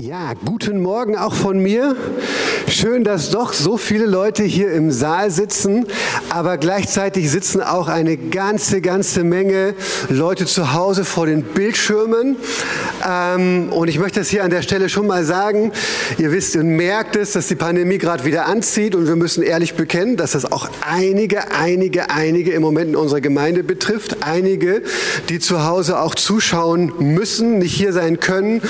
Ja, guten Morgen auch von mir. Schön, dass doch so viele Leute hier im Saal sitzen, aber gleichzeitig sitzen auch eine ganze, ganze Menge Leute zu Hause vor den Bildschirmen. Ähm, und ich möchte das hier an der Stelle schon mal sagen. Ihr wisst und merkt es, dass die Pandemie gerade wieder anzieht und wir müssen ehrlich bekennen, dass das auch einige, einige, einige im Moment in unserer Gemeinde betrifft. Einige, die zu Hause auch zuschauen müssen, nicht hier sein können,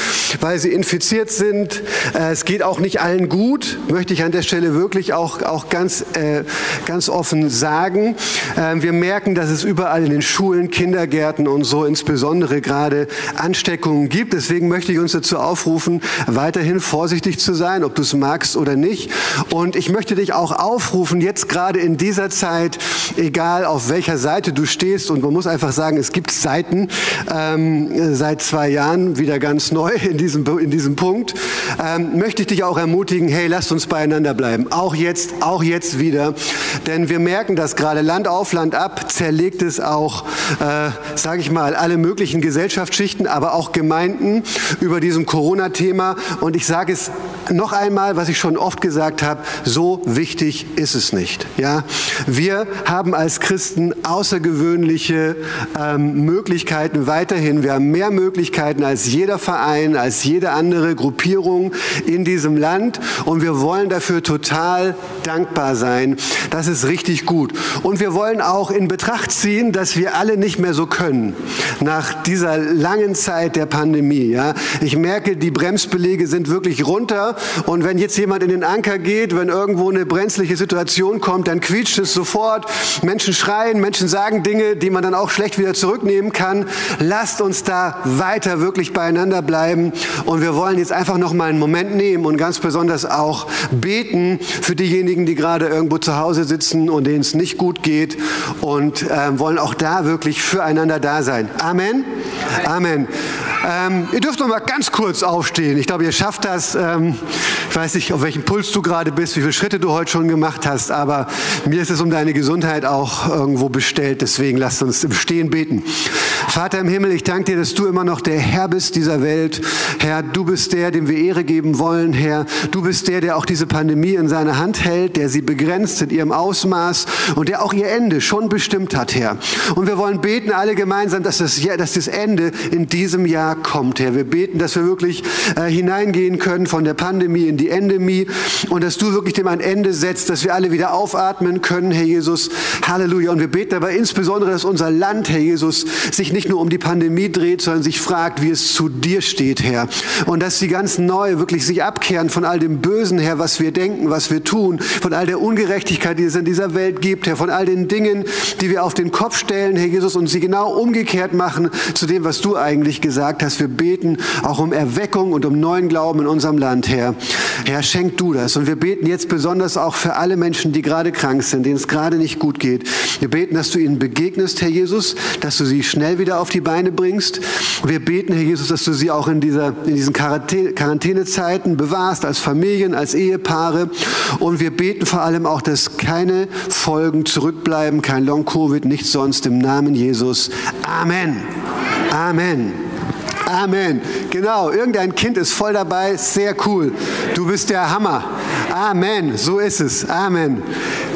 weil sie infiziert sind. Äh, es geht auch nicht allen gut, möchte ich an der Stelle wirklich auch, auch ganz, äh, ganz offen sagen. Ähm, wir merken, dass es überall in den Schulen, Kindergärten und so insbesondere gerade Ansteckungen gibt. Deswegen möchte ich uns dazu aufrufen, weiterhin vorsichtig zu sein, ob du es magst oder nicht. Und ich möchte dich auch aufrufen, jetzt gerade in dieser Zeit, egal auf welcher Seite du stehst, und man muss einfach sagen, es gibt Seiten ähm, seit zwei Jahren wieder ganz neu in diesem, in diesem Punkt. Ähm, möchte ich dich auch ermutigen, hey, lasst uns beieinander bleiben. Auch jetzt, auch jetzt wieder. Denn wir merken das gerade Land auf, Land ab, zerlegt es auch, äh, sage ich mal, alle möglichen Gesellschaftsschichten, aber auch Gemeinden über diesem Corona-Thema. Und ich sage es noch einmal, was ich schon oft gesagt habe, so wichtig ist es nicht. Ja? Wir haben als Christen außergewöhnliche ähm, Möglichkeiten weiterhin. Wir haben mehr Möglichkeiten als jeder Verein, als jede andere Gruppierung in diesem Land und wir wollen dafür total dankbar sein. Das ist richtig gut. Und wir wollen auch in Betracht ziehen, dass wir alle nicht mehr so können nach dieser langen Zeit der Pandemie. Ja. Ich merke, die Bremsbelege sind wirklich runter und wenn jetzt jemand in den Anker geht, wenn irgendwo eine brenzliche Situation kommt, dann quietscht es sofort. Menschen schreien, Menschen sagen Dinge, die man dann auch schlecht wieder zurücknehmen kann. Lasst uns da weiter wirklich beieinander bleiben und wir wollen jetzt einfach noch mal einen Moment nehmen und ganz besonders auch beten für diejenigen, die gerade irgendwo zu Hause sitzen und denen es nicht gut geht und äh, wollen auch da wirklich füreinander da sein. Amen. Amen. Ähm, ihr dürft noch mal ganz kurz aufstehen. Ich glaube, ihr schafft das. Ähm, ich weiß nicht, auf welchem Puls du gerade bist, wie viele Schritte du heute schon gemacht hast, aber mir ist es um deine Gesundheit auch irgendwo bestellt. Deswegen lasst uns im Stehen beten. Vater im Himmel, ich danke dir, dass du immer noch der Herr bist dieser Welt. Herr, du bist der, dem wir Ehre geben wollen. Herr, du bist der, der auch diese Pandemie in seiner Hand hält, der sie begrenzt in ihrem Ausmaß und der auch ihr Ende schon bestimmt hat, Herr. Und wir wollen beten alle gemeinsam, dass das, dass das Ende in diesem Jahr kommt, Herr. Wir beten, dass wir wirklich äh, hineingehen können von der Pandemie in die Endemie und dass du wirklich dem ein Ende setzt, dass wir alle wieder aufatmen können, Herr Jesus. Halleluja. Und wir beten aber insbesondere, dass unser Land, Herr Jesus, sich nicht nur um die Pandemie dreht, sondern sich fragt, wie es zu dir steht, Herr. Und dass sie ganz neu wirklich sich abkehren von all dem Bösen, Herr, was wir denken, was wir tun, von all der Ungerechtigkeit, die es in dieser Welt gibt, Herr, von all den Dingen, die wir auf den Kopf stellen, Herr Jesus, und sie genau umgekehrt machen zu dem, was du eigentlich gesagt hast. Wir beten auch um Erweckung und um neuen Glauben in unserem Land, Herr. Herr, schenk du das. Und wir beten jetzt besonders auch für alle Menschen, die gerade krank sind, denen es gerade nicht gut geht. Wir beten, dass du ihnen begegnest, Herr Jesus, dass du sie schnell wieder auf die Beine bringst. Wir beten, Herr Jesus, dass du sie auch in, dieser, in diesen Quarantänezeiten bewahrst, als Familien, als Ehepaare. Und wir beten vor allem auch, dass keine Folgen zurückbleiben, kein Long-Covid, nichts sonst im Namen Jesus. Amen. Amen. Amen. Genau, irgendein Kind ist voll dabei. Sehr cool. Du bist der Hammer. Amen. So ist es. Amen.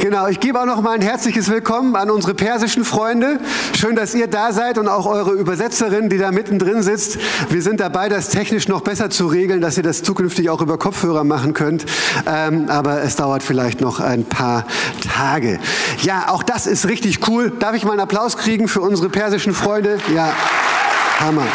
Genau, ich gebe auch noch mal ein herzliches Willkommen an unsere persischen Freunde. Schön, dass ihr da seid und auch eure Übersetzerin, die da mittendrin sitzt. Wir sind dabei, das technisch noch besser zu regeln, dass ihr das zukünftig auch über Kopfhörer machen könnt. Ähm, aber es dauert vielleicht noch ein paar Tage. Ja, auch das ist richtig cool. Darf ich mal einen Applaus kriegen für unsere persischen Freunde? Ja, Hammer.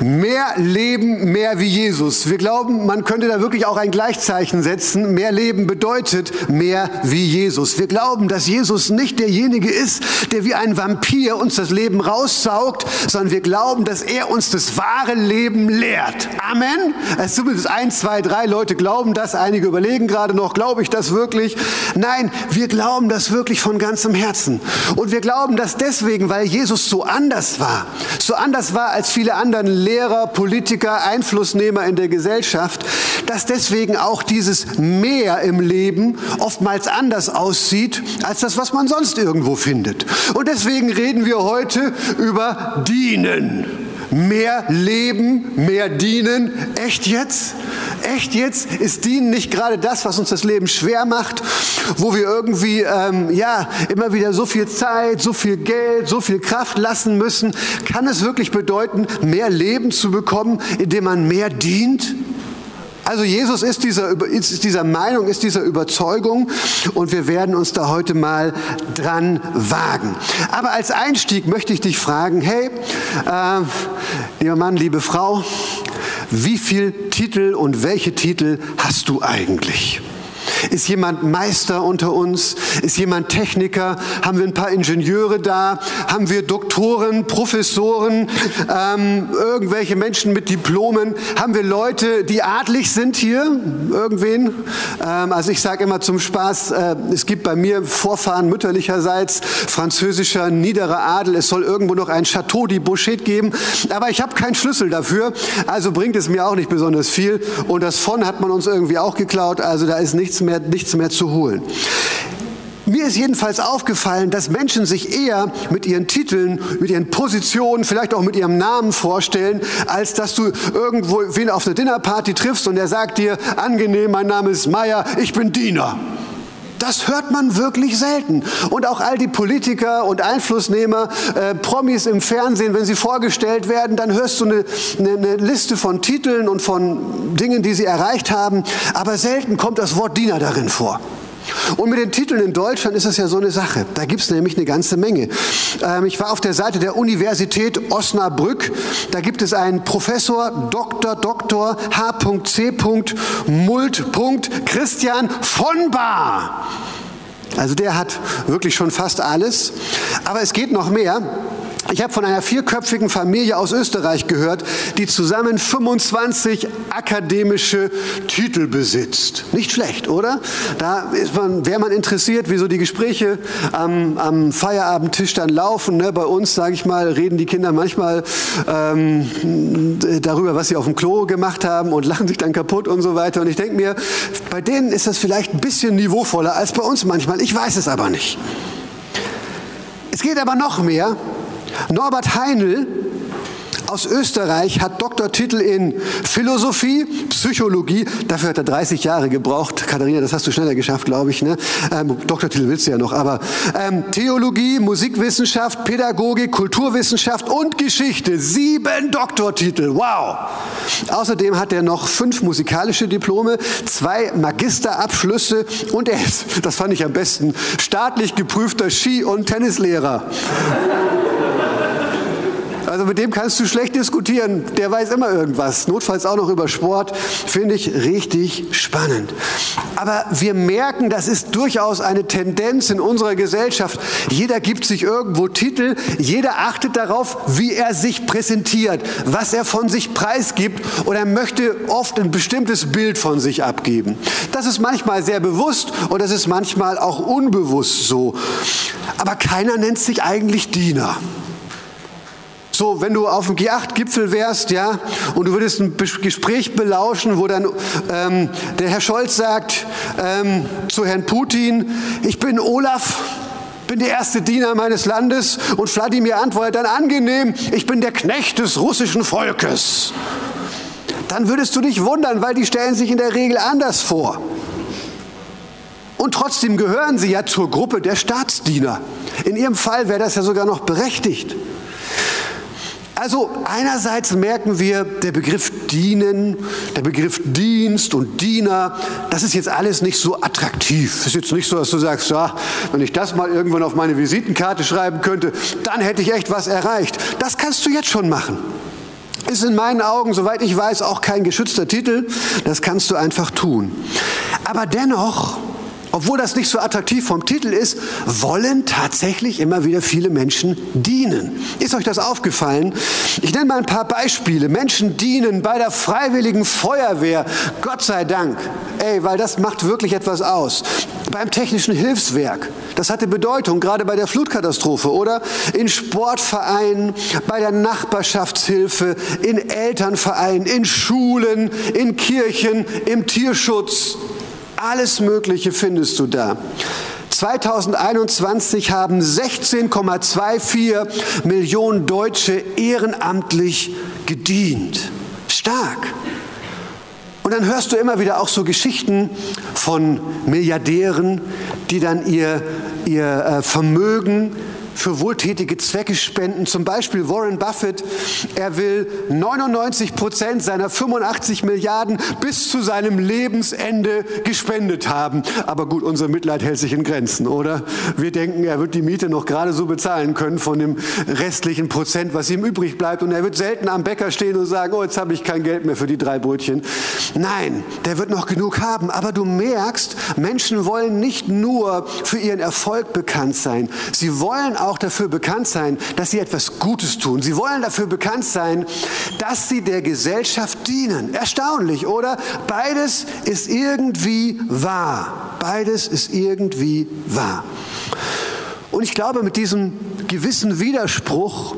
Mehr Leben, mehr wie Jesus. Wir glauben, man könnte da wirklich auch ein Gleichzeichen setzen. Mehr Leben bedeutet mehr wie Jesus. Wir glauben, dass Jesus nicht derjenige ist, der wie ein Vampir uns das Leben raussaugt, sondern wir glauben, dass er uns das wahre Leben lehrt. Amen. Es zumindest ein, zwei, drei Leute glauben das. Einige überlegen gerade noch, glaube ich das wirklich? Nein, wir glauben das wirklich von ganzem Herzen. Und wir glauben das deswegen, weil Jesus so anders war. So anders war als viele anderen Lehrer, Politiker, Einflussnehmer in der Gesellschaft, dass deswegen auch dieses Mehr im Leben oftmals anders aussieht als das, was man sonst irgendwo findet. Und deswegen reden wir heute über Dienen. Mehr leben, mehr dienen. Echt jetzt? Echt jetzt? Ist Dienen nicht gerade das, was uns das Leben schwer macht? Wo wir irgendwie, ähm, ja, immer wieder so viel Zeit, so viel Geld, so viel Kraft lassen müssen? Kann es wirklich bedeuten, mehr Leben zu bekommen, indem man mehr dient? Also Jesus ist dieser, ist dieser Meinung, ist dieser Überzeugung und wir werden uns da heute mal dran wagen. Aber als Einstieg möchte ich dich fragen, hey, äh, lieber Mann, liebe Frau, wie viel Titel und welche Titel hast du eigentlich? Ist jemand Meister unter uns? Ist jemand Techniker? Haben wir ein paar Ingenieure da? Haben wir Doktoren, Professoren, ähm, irgendwelche Menschen mit Diplomen? Haben wir Leute, die adlig sind hier? Irgendwen? Ähm, also ich sage immer zum Spaß, äh, es gibt bei mir Vorfahren mütterlicherseits französischer niederer Adel. Es soll irgendwo noch ein Chateau de Bouchet geben, aber ich habe keinen Schlüssel dafür, also bringt es mir auch nicht besonders viel. Und das von hat man uns irgendwie auch geklaut, also da ist nichts mehr mehr, nichts mehr zu holen. Mir ist jedenfalls aufgefallen, dass Menschen sich eher mit ihren Titeln, mit ihren Positionen, vielleicht auch mit ihrem Namen vorstellen, als dass du irgendwo wen auf einer Dinnerparty triffst und der sagt dir, angenehm, mein Name ist Meier, ich bin Diener. Das hört man wirklich selten. Und auch all die Politiker und Einflussnehmer, äh, Promis im Fernsehen, wenn sie vorgestellt werden, dann hörst du eine, eine, eine Liste von Titeln und von Dingen, die sie erreicht haben. Aber selten kommt das Wort Diener darin vor. Und mit den Titeln in Deutschland ist es ja so eine Sache. Da gibt es nämlich eine ganze Menge. Ähm, ich war auf der Seite der Universität Osnabrück. Da gibt es einen Professor Dr. Dr. H.C. Mult. Christian von Bar. Also der hat wirklich schon fast alles. Aber es geht noch mehr. Ich habe von einer vierköpfigen Familie aus Österreich gehört, die zusammen 25 akademische Titel besitzt. Nicht schlecht, oder? Da wäre man interessiert, wieso die Gespräche am, am Feierabendtisch dann laufen. Ne? Bei uns, sage ich mal, reden die Kinder manchmal ähm, darüber, was sie auf dem Klo gemacht haben und lachen sich dann kaputt und so weiter. Und ich denke mir, bei denen ist das vielleicht ein bisschen niveauvoller als bei uns manchmal. Ich weiß es aber nicht. Es geht aber noch mehr. Norbert Heinl aus Österreich hat Doktortitel in Philosophie, Psychologie. Dafür hat er 30 Jahre gebraucht. Katharina, das hast du schneller geschafft, glaube ich. Ne? Ähm, Doktortitel willst du ja noch. Aber ähm, Theologie, Musikwissenschaft, Pädagogik, Kulturwissenschaft und Geschichte. Sieben Doktortitel. Wow. Außerdem hat er noch fünf musikalische Diplome, zwei Magisterabschlüsse und er ist, das fand ich am besten, staatlich geprüfter Ski- und Tennislehrer. Also mit dem kannst du schlecht diskutieren. Der weiß immer irgendwas. Notfalls auch noch über Sport. Finde ich richtig spannend. Aber wir merken, das ist durchaus eine Tendenz in unserer Gesellschaft. Jeder gibt sich irgendwo Titel. Jeder achtet darauf, wie er sich präsentiert, was er von sich preisgibt. Und er möchte oft ein bestimmtes Bild von sich abgeben. Das ist manchmal sehr bewusst und das ist manchmal auch unbewusst so. Aber keiner nennt sich eigentlich Diener. So, wenn du auf dem G8-Gipfel wärst, ja, und du würdest ein Gespräch belauschen, wo dann ähm, der Herr Scholz sagt ähm, zu Herrn Putin, ich bin Olaf, bin der erste Diener meines Landes und Wladimir antwortet dann angenehm, ich bin der Knecht des russischen Volkes. Dann würdest du dich wundern, weil die stellen sich in der Regel anders vor. Und trotzdem gehören sie ja zur Gruppe der Staatsdiener. In ihrem Fall wäre das ja sogar noch berechtigt. Also einerseits merken wir, der Begriff dienen, der Begriff Dienst und Diener, das ist jetzt alles nicht so attraktiv. Es ist jetzt nicht so, dass du sagst, ja, wenn ich das mal irgendwann auf meine Visitenkarte schreiben könnte, dann hätte ich echt was erreicht. Das kannst du jetzt schon machen. Ist in meinen Augen, soweit ich weiß, auch kein geschützter Titel. Das kannst du einfach tun. Aber dennoch obwohl das nicht so attraktiv vom Titel ist, wollen tatsächlich immer wieder viele Menschen dienen. Ist euch das aufgefallen? Ich nenne mal ein paar Beispiele. Menschen dienen bei der freiwilligen Feuerwehr. Gott sei Dank. Ey, weil das macht wirklich etwas aus. beim technischen Hilfswerk. Das hatte Bedeutung, gerade bei der Flutkatastrophe, oder? In Sportvereinen, bei der Nachbarschaftshilfe, in Elternvereinen, in Schulen, in Kirchen, im Tierschutz. Alles Mögliche findest du da. 2021 haben 16,24 Millionen Deutsche ehrenamtlich gedient. Stark. Und dann hörst du immer wieder auch so Geschichten von Milliardären, die dann ihr, ihr äh, Vermögen für wohltätige Zwecke spenden. Zum Beispiel Warren Buffett. Er will 99 Prozent seiner 85 Milliarden bis zu seinem Lebensende gespendet haben. Aber gut, unser Mitleid hält sich in Grenzen, oder? Wir denken, er wird die Miete noch gerade so bezahlen können von dem restlichen Prozent, was ihm übrig bleibt. Und er wird selten am Bäcker stehen und sagen, oh, jetzt habe ich kein Geld mehr für die drei Brötchen. Nein, der wird noch genug haben. Aber du merkst, Menschen wollen nicht nur für ihren Erfolg bekannt sein. Sie wollen auch auch dafür bekannt sein, dass sie etwas Gutes tun. Sie wollen dafür bekannt sein, dass sie der Gesellschaft dienen. Erstaunlich, oder? Beides ist irgendwie wahr. Beides ist irgendwie wahr. Und ich glaube, mit diesem gewissen Widerspruch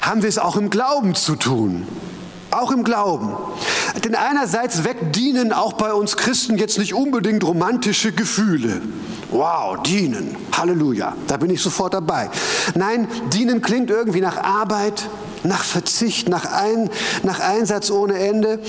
haben wir es auch im Glauben zu tun. Auch im Glauben. Denn einerseits weckt Dienen auch bei uns Christen jetzt nicht unbedingt romantische Gefühle. Wow, dienen. Halleluja. Da bin ich sofort dabei. Nein, dienen klingt irgendwie nach Arbeit, nach Verzicht, nach, Ein, nach Einsatz ohne Ende.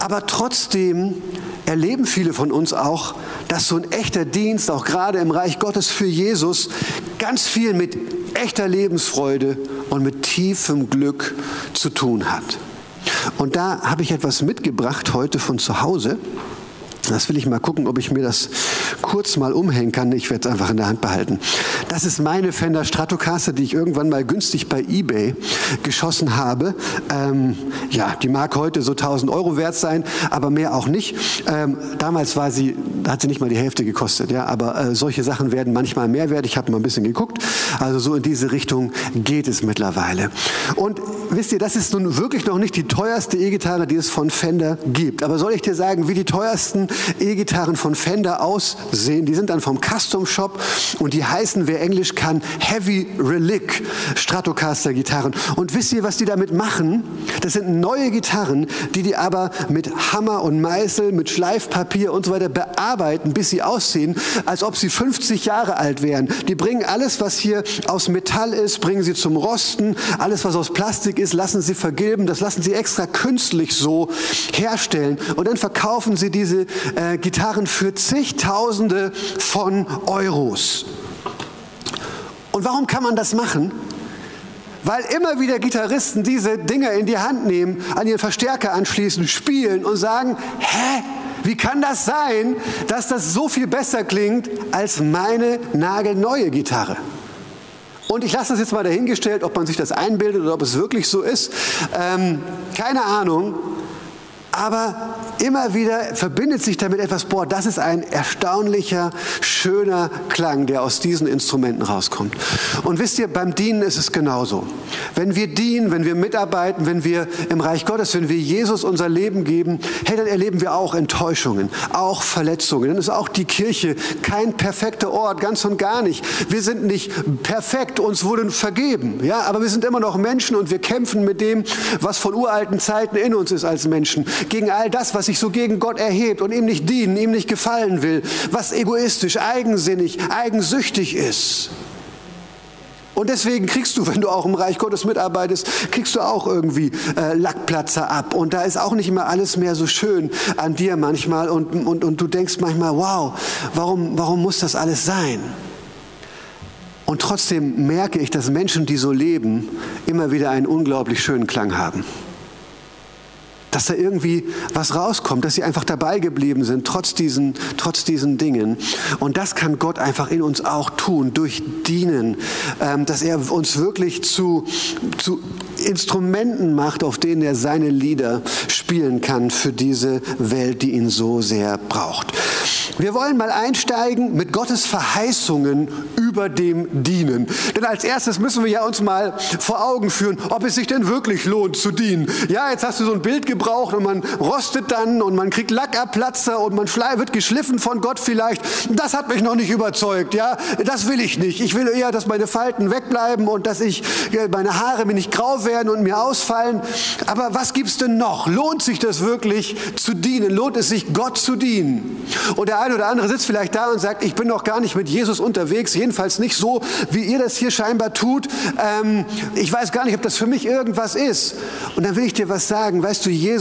Aber trotzdem erleben viele von uns auch, dass so ein echter Dienst, auch gerade im Reich Gottes für Jesus, ganz viel mit echter Lebensfreude und mit tiefem Glück zu tun hat. Und da habe ich etwas mitgebracht heute von zu Hause. Das will ich mal gucken, ob ich mir das kurz mal umhängen kann. Ich werde es einfach in der Hand behalten. Das ist meine Fender Stratocaster, die ich irgendwann mal günstig bei eBay geschossen habe. Ähm, ja, die mag heute so 1000 Euro wert sein, aber mehr auch nicht. Ähm, damals war sie, hat sie nicht mal die Hälfte gekostet. Ja, aber äh, solche Sachen werden manchmal mehr wert. Ich habe mal ein bisschen geguckt. Also so in diese Richtung geht es mittlerweile. Und wisst ihr, das ist nun wirklich noch nicht die teuerste E-Gitarre, die es von Fender gibt. Aber soll ich dir sagen, wie die teuersten E-Gitarren von Fender aussehen. Die sind dann vom Custom Shop und die heißen, wer Englisch kann, Heavy Relic Stratocaster Gitarren. Und wisst ihr, was die damit machen? Das sind neue Gitarren, die die aber mit Hammer und Meißel, mit Schleifpapier und so weiter bearbeiten, bis sie aussehen, als ob sie 50 Jahre alt wären. Die bringen alles, was hier aus Metall ist, bringen sie zum Rosten. Alles, was aus Plastik ist, lassen sie vergilben. Das lassen sie extra künstlich so herstellen. Und dann verkaufen sie diese äh, Gitarren für zigtausende von Euros. Und warum kann man das machen? Weil immer wieder Gitarristen diese Dinger in die Hand nehmen, an ihren Verstärker anschließen, spielen und sagen, hä? Wie kann das sein, dass das so viel besser klingt als meine nagelneue Gitarre? Und ich lasse das jetzt mal dahingestellt, ob man sich das einbildet oder ob es wirklich so ist. Ähm, keine Ahnung. Aber immer wieder verbindet sich damit etwas, boah, das ist ein erstaunlicher, schöner Klang, der aus diesen Instrumenten rauskommt. Und wisst ihr, beim Dienen ist es genauso. Wenn wir dienen, wenn wir mitarbeiten, wenn wir im Reich Gottes, wenn wir Jesus unser Leben geben, hey, dann erleben wir auch Enttäuschungen, auch Verletzungen. Dann ist auch die Kirche kein perfekter Ort, ganz und gar nicht. Wir sind nicht perfekt, uns wurden vergeben, ja, aber wir sind immer noch Menschen und wir kämpfen mit dem, was von uralten Zeiten in uns ist als Menschen gegen all das, was sich so gegen Gott erhebt und ihm nicht dienen, ihm nicht gefallen will, was egoistisch, eigensinnig, eigensüchtig ist. Und deswegen kriegst du, wenn du auch im Reich Gottes mitarbeitest, kriegst du auch irgendwie äh, Lackplatzer ab. Und da ist auch nicht immer alles mehr so schön an dir manchmal. Und, und, und du denkst manchmal, wow, warum, warum muss das alles sein? Und trotzdem merke ich, dass Menschen, die so leben, immer wieder einen unglaublich schönen Klang haben dass da irgendwie was rauskommt, dass sie einfach dabei geblieben sind, trotz diesen, trotz diesen Dingen. Und das kann Gott einfach in uns auch tun, durch Dienen, ähm, dass er uns wirklich zu, zu Instrumenten macht, auf denen er seine Lieder spielen kann für diese Welt, die ihn so sehr braucht. Wir wollen mal einsteigen mit Gottes Verheißungen über dem Dienen. Denn als erstes müssen wir ja uns mal vor Augen führen, ob es sich denn wirklich lohnt zu dienen. Ja, jetzt hast du so ein Bild gebraucht und man rostet dann und man kriegt Lackabplatzer und man wird geschliffen von Gott vielleicht. Das hat mich noch nicht überzeugt. Ja, das will ich nicht. Ich will eher, dass meine Falten wegbleiben und dass ich meine Haare mir nicht grau werden und mir ausfallen. Aber was gibt's denn noch? Lohnt sich das wirklich zu dienen? Lohnt es sich Gott zu dienen? Und der eine oder andere sitzt vielleicht da und sagt, ich bin noch gar nicht mit Jesus unterwegs, jedenfalls nicht so, wie ihr das hier scheinbar tut. Ähm, ich weiß gar nicht, ob das für mich irgendwas ist. Und dann will ich dir was sagen. Weißt du, Jesus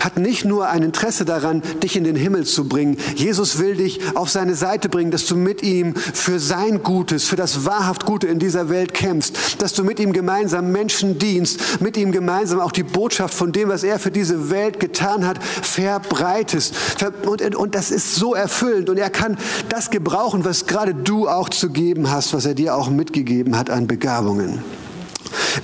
hat nicht nur ein Interesse daran, dich in den Himmel zu bringen. Jesus will dich auf seine Seite bringen, dass du mit ihm für sein Gutes, für das wahrhaft Gute in dieser Welt kämpfst, dass du mit ihm gemeinsam Menschen dienst, mit ihm gemeinsam auch die Botschaft von dem, was er für diese Welt getan hat, verbreitest. Und, und das ist so erfüllend und er kann das gebrauchen, was gerade du auch zu geben hast, was er dir auch mitgegeben hat an Begabungen.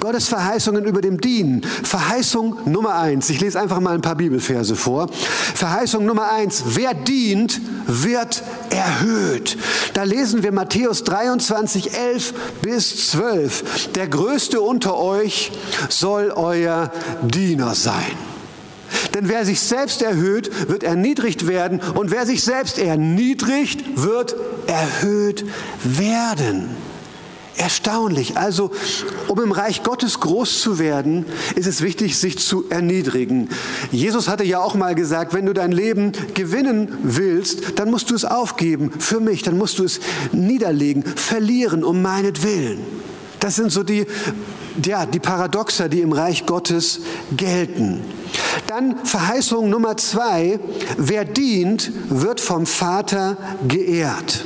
Gottes Verheißungen über dem Dienen. Verheißung Nummer eins. Ich lese einfach mal ein paar Bibelverse vor. Verheißung Nummer eins. Wer dient, wird erhöht. Da lesen wir Matthäus 23, 11 bis 12. Der Größte unter euch soll euer Diener sein. Denn wer sich selbst erhöht, wird erniedrigt werden. Und wer sich selbst erniedrigt, wird erhöht werden. Erstaunlich. Also, um im Reich Gottes groß zu werden, ist es wichtig, sich zu erniedrigen. Jesus hatte ja auch mal gesagt, wenn du dein Leben gewinnen willst, dann musst du es aufgeben für mich, dann musst du es niederlegen, verlieren um meinetwillen. Das sind so die, ja, die Paradoxa, die im Reich Gottes gelten. Dann Verheißung Nummer zwei, wer dient, wird vom Vater geehrt.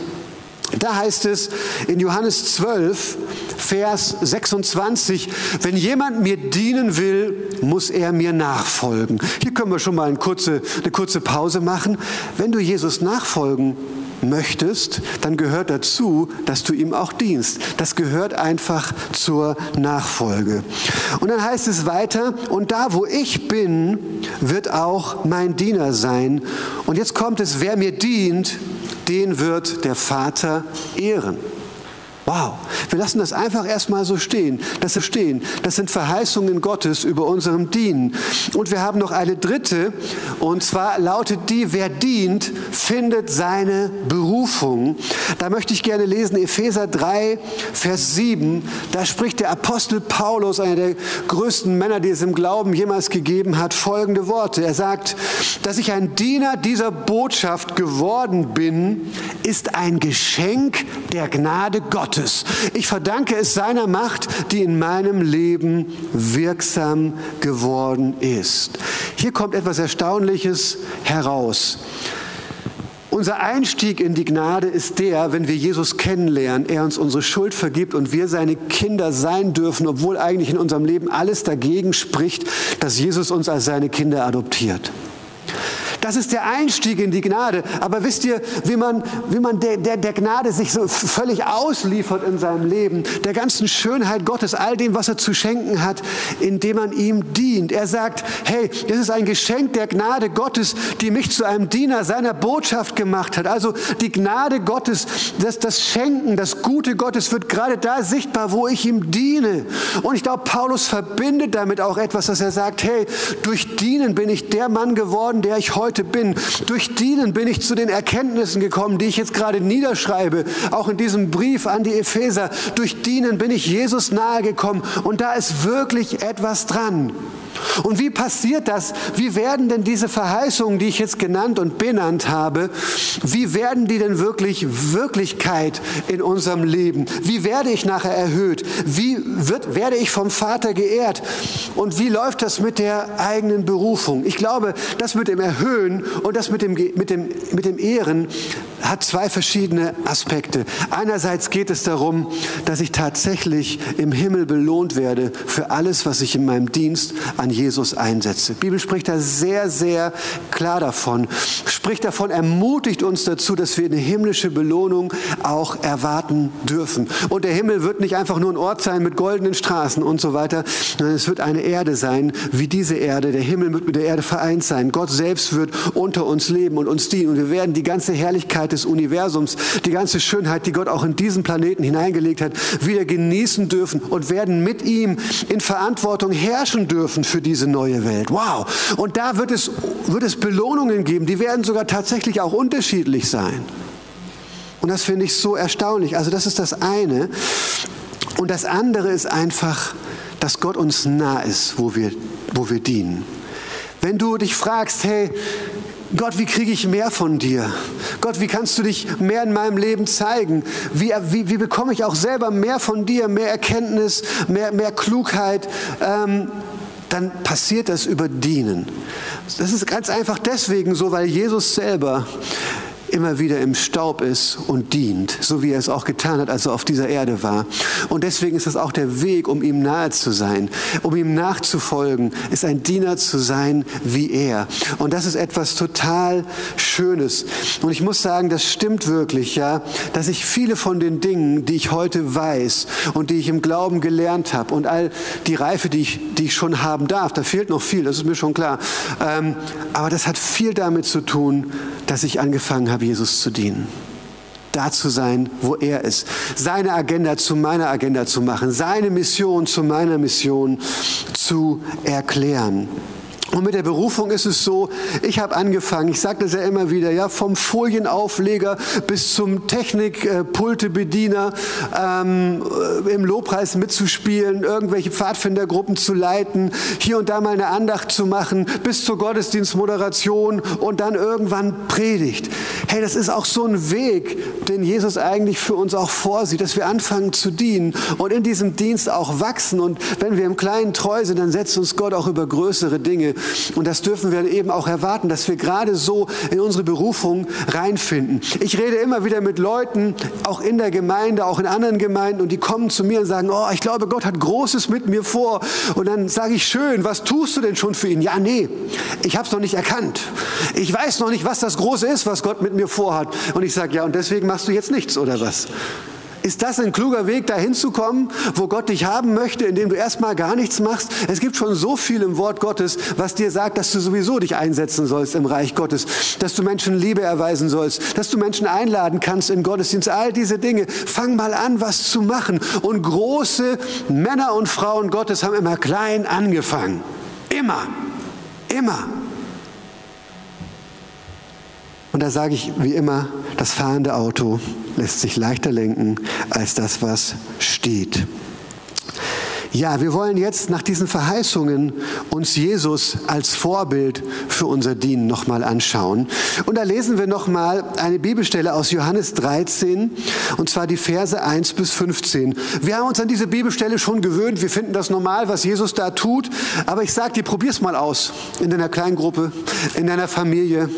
Da heißt es in Johannes 12, Vers 26, wenn jemand mir dienen will, muss er mir nachfolgen. Hier können wir schon mal eine kurze, eine kurze Pause machen. Wenn du Jesus nachfolgen möchtest, dann gehört dazu, dass du ihm auch dienst. Das gehört einfach zur Nachfolge. Und dann heißt es weiter, und da wo ich bin, wird auch mein Diener sein. Und jetzt kommt es, wer mir dient, den wird der Vater ehren. Wow, wir lassen das einfach erstmal so stehen. Das ist stehen. Das sind Verheißungen Gottes über unserem Dienen. Und wir haben noch eine dritte, und zwar lautet die, wer dient, findet seine Berufung. Da möchte ich gerne lesen, Epheser 3, Vers 7. Da spricht der Apostel Paulus, einer der größten Männer, die es im Glauben jemals gegeben hat, folgende Worte. Er sagt, dass ich ein Diener dieser Botschaft geworden bin, ist ein Geschenk der Gnade Gottes. Gottes. Ich verdanke es seiner Macht, die in meinem Leben wirksam geworden ist. Hier kommt etwas Erstaunliches heraus. Unser Einstieg in die Gnade ist der, wenn wir Jesus kennenlernen, er uns unsere Schuld vergibt und wir seine Kinder sein dürfen, obwohl eigentlich in unserem Leben alles dagegen spricht, dass Jesus uns als seine Kinder adoptiert. Das ist der Einstieg in die Gnade. Aber wisst ihr, wie man, wie man der, der, der Gnade sich so völlig ausliefert in seinem Leben, der ganzen Schönheit Gottes, all dem, was er zu schenken hat, indem man ihm dient. Er sagt, hey, das ist ein Geschenk der Gnade Gottes, die mich zu einem Diener seiner Botschaft gemacht hat. Also die Gnade Gottes, das, das Schenken, das Gute Gottes wird gerade da sichtbar, wo ich ihm diene. Und ich glaube, Paulus verbindet damit auch etwas, dass er sagt, hey, durch Dienen bin ich der Mann geworden, der ich heute heute bin. Durch Dienen bin ich zu den Erkenntnissen gekommen, die ich jetzt gerade niederschreibe, auch in diesem Brief an die Epheser. Durch Dienen bin ich Jesus nahegekommen und da ist wirklich etwas dran. Und wie passiert das? Wie werden denn diese Verheißungen, die ich jetzt genannt und benannt habe, wie werden die denn wirklich Wirklichkeit in unserem Leben? Wie werde ich nachher erhöht? Wie wird, werde ich vom Vater geehrt? Und wie läuft das mit der eigenen Berufung? Ich glaube, das mit dem Erhöhen und das mit dem, mit dem, mit dem Ehren hat zwei verschiedene Aspekte. Einerseits geht es darum, dass ich tatsächlich im Himmel belohnt werde für alles, was ich in meinem Dienst an an Jesus einsetze. Die Bibel spricht da sehr, sehr klar davon, spricht davon, ermutigt uns dazu, dass wir eine himmlische Belohnung auch erwarten dürfen. Und der Himmel wird nicht einfach nur ein Ort sein mit goldenen Straßen und so weiter, sondern es wird eine Erde sein, wie diese Erde. Der Himmel wird mit der Erde vereint sein. Gott selbst wird unter uns leben und uns dienen. Und wir werden die ganze Herrlichkeit des Universums, die ganze Schönheit, die Gott auch in diesen Planeten hineingelegt hat, wieder genießen dürfen und werden mit ihm in Verantwortung herrschen dürfen für diese neue Welt. Wow. Und da wird es, wird es Belohnungen geben, die werden sogar tatsächlich auch unterschiedlich sein. Und das finde ich so erstaunlich. Also das ist das eine. Und das andere ist einfach, dass Gott uns nah ist, wo wir, wo wir dienen. Wenn du dich fragst, hey, Gott, wie kriege ich mehr von dir? Gott, wie kannst du dich mehr in meinem Leben zeigen? Wie, wie, wie bekomme ich auch selber mehr von dir, mehr Erkenntnis, mehr, mehr Klugheit? Ähm, dann passiert das über Dienen. Das ist ganz einfach deswegen so, weil Jesus selber immer wieder im Staub ist und dient, so wie er es auch getan hat, als er auf dieser Erde war. Und deswegen ist das auch der Weg, um ihm nahe zu sein, um ihm nachzufolgen, ist ein Diener zu sein wie er. Und das ist etwas total Schönes. Und ich muss sagen, das stimmt wirklich, ja, dass ich viele von den Dingen, die ich heute weiß und die ich im Glauben gelernt habe und all die Reife, die ich, die ich schon haben darf, da fehlt noch viel, das ist mir schon klar. Ähm, aber das hat viel damit zu tun, dass ich angefangen habe, Jesus zu dienen. Da zu sein, wo er ist. Seine Agenda zu meiner Agenda zu machen. Seine Mission zu meiner Mission zu erklären. Und mit der Berufung ist es so, ich habe angefangen, ich sage das ja immer wieder, ja, vom Folienaufleger bis zum Technikpultebediener, ähm, im Lobpreis mitzuspielen, irgendwelche Pfadfindergruppen zu leiten, hier und da mal eine Andacht zu machen, bis zur Gottesdienstmoderation und dann irgendwann Predigt. Hey, das ist auch so ein Weg, den Jesus eigentlich für uns auch vorsieht, dass wir anfangen zu dienen und in diesem Dienst auch wachsen. Und wenn wir im Kleinen treu sind, dann setzt uns Gott auch über größere Dinge und das dürfen wir eben auch erwarten, dass wir gerade so in unsere Berufung reinfinden. Ich rede immer wieder mit Leuten, auch in der Gemeinde, auch in anderen Gemeinden, und die kommen zu mir und sagen, oh, ich glaube, Gott hat Großes mit mir vor. Und dann sage ich, schön, was tust du denn schon für ihn? Ja, nee, ich habe es noch nicht erkannt. Ich weiß noch nicht, was das Große ist, was Gott mit mir vorhat. Und ich sage, ja, und deswegen machst du jetzt nichts, oder was? Ist das ein kluger Weg, dahin zu kommen, wo Gott dich haben möchte, indem du erstmal gar nichts machst? Es gibt schon so viel im Wort Gottes, was dir sagt, dass du sowieso dich einsetzen sollst im Reich Gottes, dass du Menschen Liebe erweisen sollst, dass du Menschen einladen kannst in Gottesdienst, all diese Dinge. Fang mal an, was zu machen. Und große Männer und Frauen Gottes haben immer klein angefangen. Immer. Immer. Und da sage ich wie immer, das fahrende Auto lässt sich leichter lenken als das, was steht. Ja, wir wollen jetzt nach diesen Verheißungen uns Jesus als Vorbild für unser Dienen nochmal anschauen. Und da lesen wir nochmal eine Bibelstelle aus Johannes 13, und zwar die Verse 1 bis 15. Wir haben uns an diese Bibelstelle schon gewöhnt. Wir finden das normal, was Jesus da tut. Aber ich sage dir, probier's mal aus. In deiner Kleingruppe, in deiner Familie,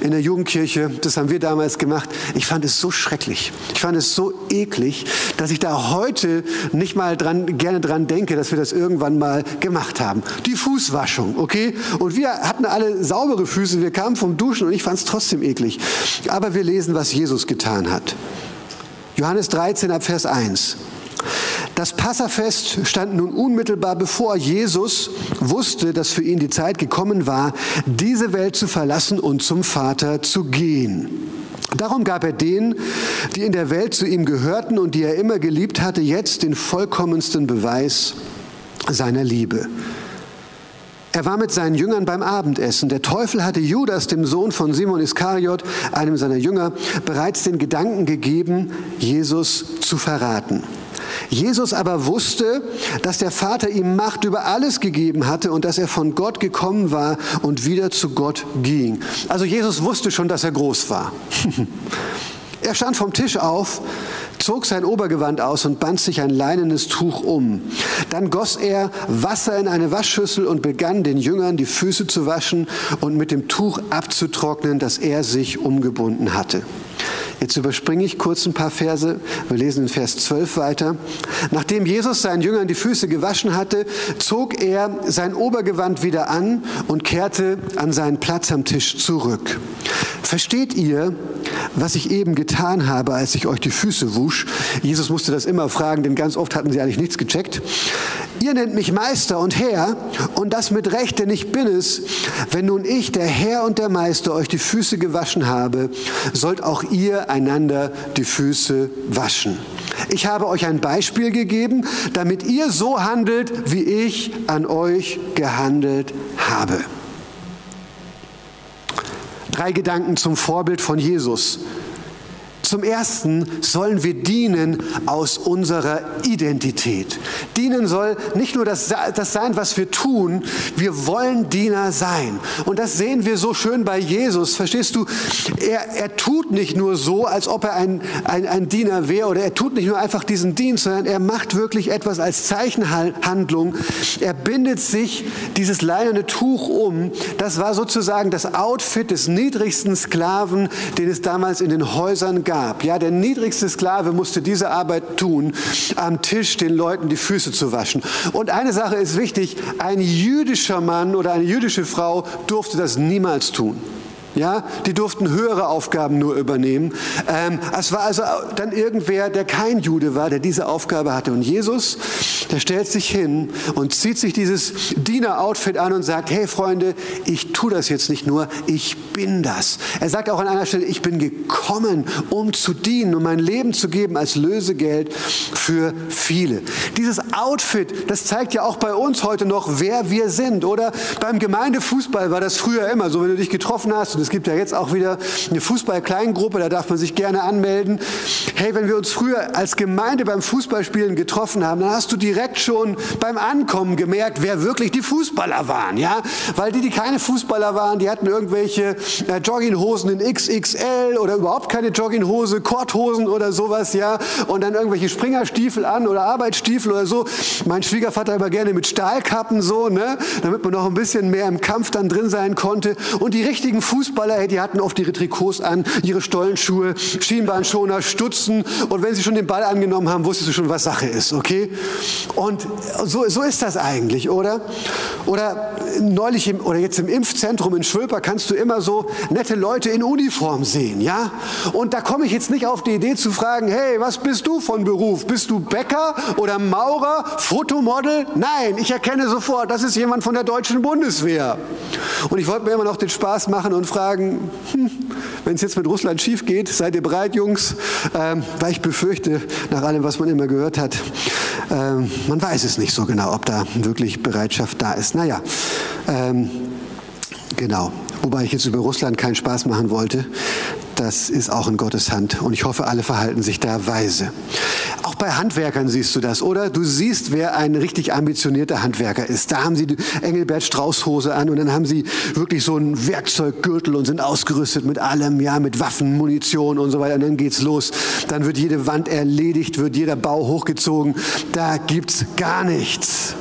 in der Jugendkirche. Das haben wir damals gemacht. Ich fand es so schrecklich. Ich fand es so eklig, dass ich da heute nicht mal dran, gerne dran denke denke, dass wir das irgendwann mal gemacht haben. Die Fußwaschung, okay? Und wir hatten alle saubere Füße, wir kamen vom Duschen und ich fand es trotzdem eklig. Aber wir lesen, was Jesus getan hat. Johannes 13 ab Vers 1. Das Passafest stand nun unmittelbar bevor. Jesus wusste, dass für ihn die Zeit gekommen war, diese Welt zu verlassen und zum Vater zu gehen. Darum gab er denen, die in der Welt zu ihm gehörten und die er immer geliebt hatte, jetzt den vollkommensten Beweis seiner Liebe. Er war mit seinen Jüngern beim Abendessen. Der Teufel hatte Judas, dem Sohn von Simon Iskariot, einem seiner Jünger, bereits den Gedanken gegeben, Jesus zu verraten. Jesus aber wusste, dass der Vater ihm Macht über alles gegeben hatte und dass er von Gott gekommen war und wieder zu Gott ging. Also Jesus wusste schon, dass er groß war. er stand vom Tisch auf, zog sein Obergewand aus und band sich ein leinenes Tuch um. Dann goss er Wasser in eine Waschschüssel und begann den Jüngern die Füße zu waschen und mit dem Tuch abzutrocknen, das er sich umgebunden hatte. Jetzt überspringe ich kurz ein paar Verse. Wir lesen in Vers 12 weiter. Nachdem Jesus seinen Jüngern die Füße gewaschen hatte, zog er sein Obergewand wieder an und kehrte an seinen Platz am Tisch zurück. Versteht ihr, was ich eben getan habe, als ich euch die Füße wusch? Jesus musste das immer fragen, denn ganz oft hatten sie eigentlich nichts gecheckt. Ihr nennt mich Meister und Herr und das mit Recht, denn ich bin es. Wenn nun ich, der Herr und der Meister, euch die Füße gewaschen habe, sollt auch ihr einander die Füße waschen. Ich habe euch ein Beispiel gegeben, damit ihr so handelt, wie ich an euch gehandelt habe. Drei Gedanken zum Vorbild von Jesus. Zum Ersten sollen wir dienen aus unserer Identität. Dienen soll nicht nur das, das, sein, was wir tun, wir wollen Diener sein. Und das sehen wir so schön bei Jesus. Verstehst du? Er, er tut nicht nur so, als ob er ein, ein, ein Diener wäre oder er tut nicht nur einfach diesen Dienst, sondern er macht wirklich etwas als Zeichenhandlung. Er bindet sich dieses leinerne Tuch um. Das war sozusagen das Outfit des niedrigsten Sklaven, den es damals in den Häusern gab gab. Ja, der niedrigste Sklave musste diese Arbeit tun, am Tisch den Leuten die Füße zu waschen. Und eine Sache ist wichtig, ein jüdischer Mann oder eine jüdische Frau durfte das niemals tun. Ja, die durften höhere Aufgaben nur übernehmen. Ähm, es war also dann irgendwer, der kein Jude war, der diese Aufgabe hatte. Und Jesus, der stellt sich hin und zieht sich dieses Diener-Outfit an und sagt, hey Freunde, ich tue das jetzt nicht nur, ich bin das. Er sagt auch an einer Stelle, ich bin gekommen, um zu dienen, um mein Leben zu geben als Lösegeld für viele. Dieses Outfit, das zeigt ja auch bei uns heute noch, wer wir sind. Oder beim Gemeindefußball war das früher immer so, wenn du dich getroffen hast und es gibt ja jetzt auch wieder eine Fußball-Kleingruppe, da darf man sich gerne anmelden. Hey, wenn wir uns früher als Gemeinde beim Fußballspielen getroffen haben, dann hast du direkt schon beim Ankommen gemerkt, wer wirklich die Fußballer waren, ja? Weil die, die keine Fußballer waren, die hatten irgendwelche äh, Jogginghosen in XXL oder überhaupt keine Jogginghose, Korthosen oder sowas, ja? Und dann irgendwelche Springerstiefel an oder Arbeitsstiefel oder so. Mein Schwiegervater immer gerne mit Stahlkappen so, ne? Damit man noch ein bisschen mehr im Kampf dann drin sein konnte. Und die richtigen Fußballer Fußballer, die hatten oft ihre Trikots an, ihre Stollenschuhe, Schienbeinschoner, Stutzen und wenn sie schon den Ball angenommen haben, wusstest du schon, was Sache ist, okay? Und so, so ist das eigentlich, oder? Oder neulich im, oder jetzt im Impfzentrum in Schwölper kannst du immer so nette Leute in Uniform sehen, ja? Und da komme ich jetzt nicht auf die Idee zu fragen, hey, was bist du von Beruf? Bist du Bäcker oder Maurer, Fotomodel? Nein, ich erkenne sofort, das ist jemand von der deutschen Bundeswehr. Und ich wollte mir immer noch den Spaß machen und fragen, sagen, hm, wenn es jetzt mit Russland schief geht, seid ihr bereit, Jungs? Ähm, weil ich befürchte, nach allem, was man immer gehört hat, ähm, man weiß es nicht so genau, ob da wirklich Bereitschaft da ist. Naja, ähm, genau. Wobei ich jetzt über Russland keinen Spaß machen wollte. Das ist auch in Gottes Hand. Und ich hoffe, alle verhalten sich da weise. Auch bei Handwerkern siehst du das, oder? Du siehst, wer ein richtig ambitionierter Handwerker ist. Da haben sie die Engelbert Strauß-Hose an und dann haben sie wirklich so einen Werkzeuggürtel und sind ausgerüstet mit allem, ja, mit Waffen, Munition und so weiter. Und dann geht's los. Dann wird jede Wand erledigt, wird jeder Bau hochgezogen. Da gibt's gar nichts.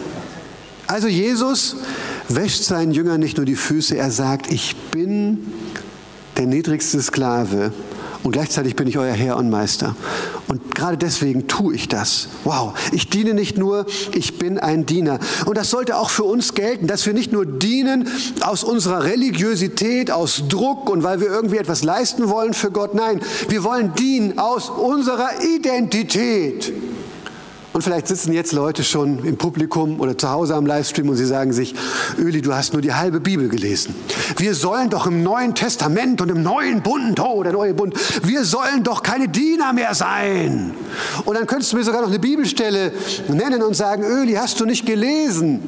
Also Jesus wäscht seinen Jüngern nicht nur die Füße, er sagt, ich bin der niedrigste Sklave und gleichzeitig bin ich euer Herr und Meister. Und gerade deswegen tue ich das. Wow, ich diene nicht nur, ich bin ein Diener. Und das sollte auch für uns gelten, dass wir nicht nur dienen aus unserer Religiosität, aus Druck und weil wir irgendwie etwas leisten wollen für Gott. Nein, wir wollen dienen aus unserer Identität. Und vielleicht sitzen jetzt Leute schon im Publikum oder zu Hause am Livestream und sie sagen sich, Öli, du hast nur die halbe Bibel gelesen. Wir sollen doch im Neuen Testament und im neuen Bund, oh, der neue Bund, wir sollen doch keine Diener mehr sein. Und dann könntest du mir sogar noch eine Bibelstelle nennen und sagen, Öli, hast du nicht gelesen?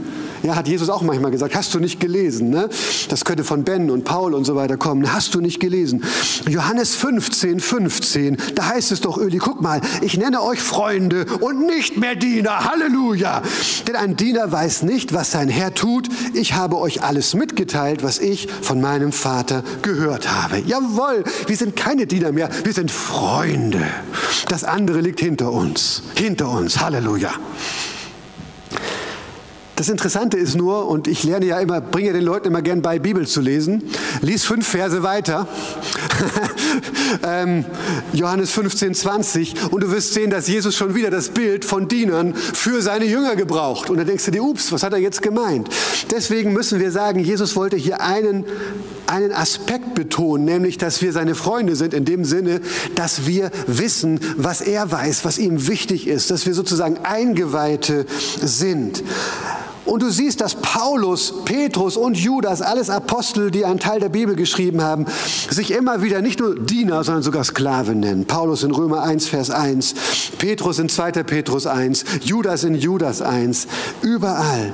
Ja, hat Jesus auch manchmal gesagt, hast du nicht gelesen? Ne? Das könnte von Ben und Paul und so weiter kommen. Hast du nicht gelesen? Johannes 15, 15, da heißt es doch, Öli, guck mal, ich nenne euch Freunde und nicht mehr Diener. Halleluja. Denn ein Diener weiß nicht, was sein Herr tut. Ich habe euch alles mitgeteilt, was ich von meinem Vater gehört habe. Jawohl, wir sind keine Diener mehr, wir sind Freunde. Das andere liegt hinter uns. Hinter uns. Halleluja. Das Interessante ist nur, und ich lerne ja immer, bringe den Leuten immer gern bei, Bibel zu lesen. Lies fünf Verse weiter ähm, Johannes 15, 20. Und du wirst sehen, dass Jesus schon wieder das Bild von Dienern für seine Jünger gebraucht. Und dann denkst du dir, ups, was hat er jetzt gemeint? Deswegen müssen wir sagen, Jesus wollte hier einen, einen Aspekt betonen, nämlich, dass wir seine Freunde sind, in dem Sinne, dass wir wissen, was er weiß, was ihm wichtig ist, dass wir sozusagen Eingeweihte sind. Und du siehst, dass Paulus, Petrus und Judas, alles Apostel, die einen Teil der Bibel geschrieben haben, sich immer wieder nicht nur Diener, sondern sogar Sklaven nennen. Paulus in Römer 1, Vers 1, Petrus in 2. Petrus 1, Judas in Judas 1, überall.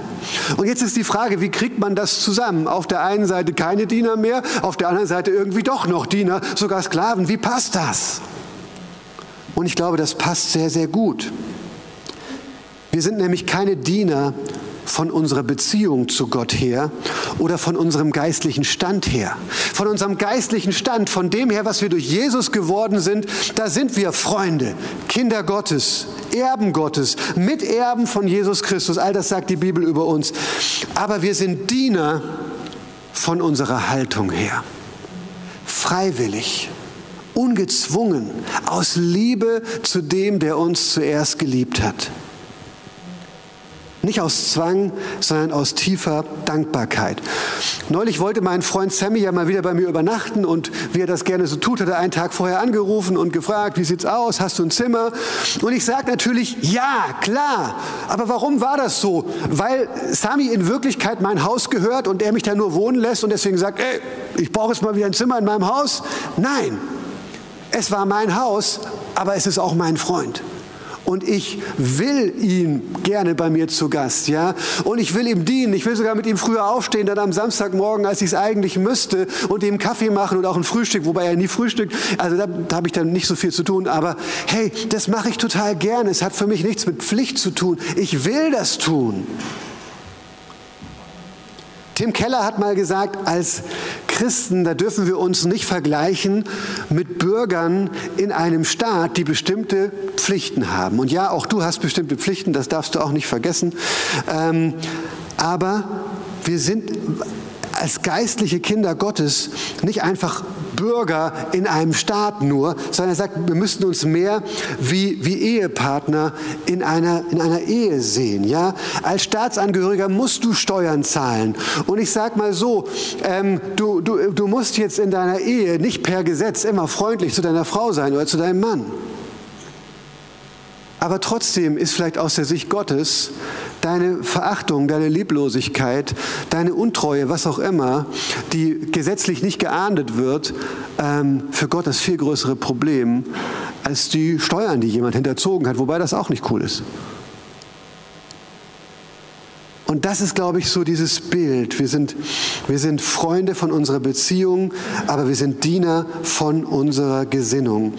Und jetzt ist die Frage, wie kriegt man das zusammen? Auf der einen Seite keine Diener mehr, auf der anderen Seite irgendwie doch noch Diener, sogar Sklaven. Wie passt das? Und ich glaube, das passt sehr, sehr gut. Wir sind nämlich keine Diener, von unserer Beziehung zu Gott her oder von unserem geistlichen Stand her. Von unserem geistlichen Stand, von dem her, was wir durch Jesus geworden sind, da sind wir Freunde, Kinder Gottes, Erben Gottes, Miterben von Jesus Christus. All das sagt die Bibel über uns. Aber wir sind Diener von unserer Haltung her. Freiwillig ungezwungen, aus Liebe zu dem, der uns zuerst geliebt hat. Nicht aus Zwang, sondern aus tiefer Dankbarkeit. Neulich wollte mein Freund Sammy ja mal wieder bei mir übernachten und wie er das gerne so tut, hat er einen Tag vorher angerufen und gefragt, wie sieht's aus, hast du ein Zimmer? Und ich sage natürlich, ja, klar. Aber warum war das so? Weil Sammy in Wirklichkeit mein Haus gehört und er mich da nur wohnen lässt und deswegen sagt, ey, ich brauche jetzt mal wieder ein Zimmer in meinem Haus? Nein, es war mein Haus, aber es ist auch mein Freund und ich will ihn gerne bei mir zu Gast, ja. Und ich will ihm dienen. Ich will sogar mit ihm früher aufstehen, dann am Samstagmorgen, als ich es eigentlich müsste, und ihm Kaffee machen und auch ein Frühstück, wobei er nie frühstückt. Also da, da habe ich dann nicht so viel zu tun. Aber hey, das mache ich total gerne. Es hat für mich nichts mit Pflicht zu tun. Ich will das tun. Tim Keller hat mal gesagt, als Christen, da dürfen wir uns nicht vergleichen mit Bürgern in einem Staat, die bestimmte Pflichten haben. Und ja, auch du hast bestimmte Pflichten, das darfst du auch nicht vergessen. Ähm, aber wir sind als geistliche Kinder Gottes nicht einfach Bürger in einem Staat nur, sondern er sagt, wir müssten uns mehr wie, wie Ehepartner in einer, in einer Ehe sehen. Ja? Als Staatsangehöriger musst du Steuern zahlen. Und ich sage mal so, ähm, du, du, du musst jetzt in deiner Ehe nicht per Gesetz immer freundlich zu deiner Frau sein oder zu deinem Mann. Aber trotzdem ist vielleicht aus der Sicht Gottes deine Verachtung, deine Lieblosigkeit, deine Untreue, was auch immer, die gesetzlich nicht geahndet wird, ähm, für Gott das viel größere Problem als die Steuern, die jemand hinterzogen hat, wobei das auch nicht cool ist. Und das ist, glaube ich, so dieses Bild. Wir sind, wir sind Freunde von unserer Beziehung, aber wir sind Diener von unserer Gesinnung.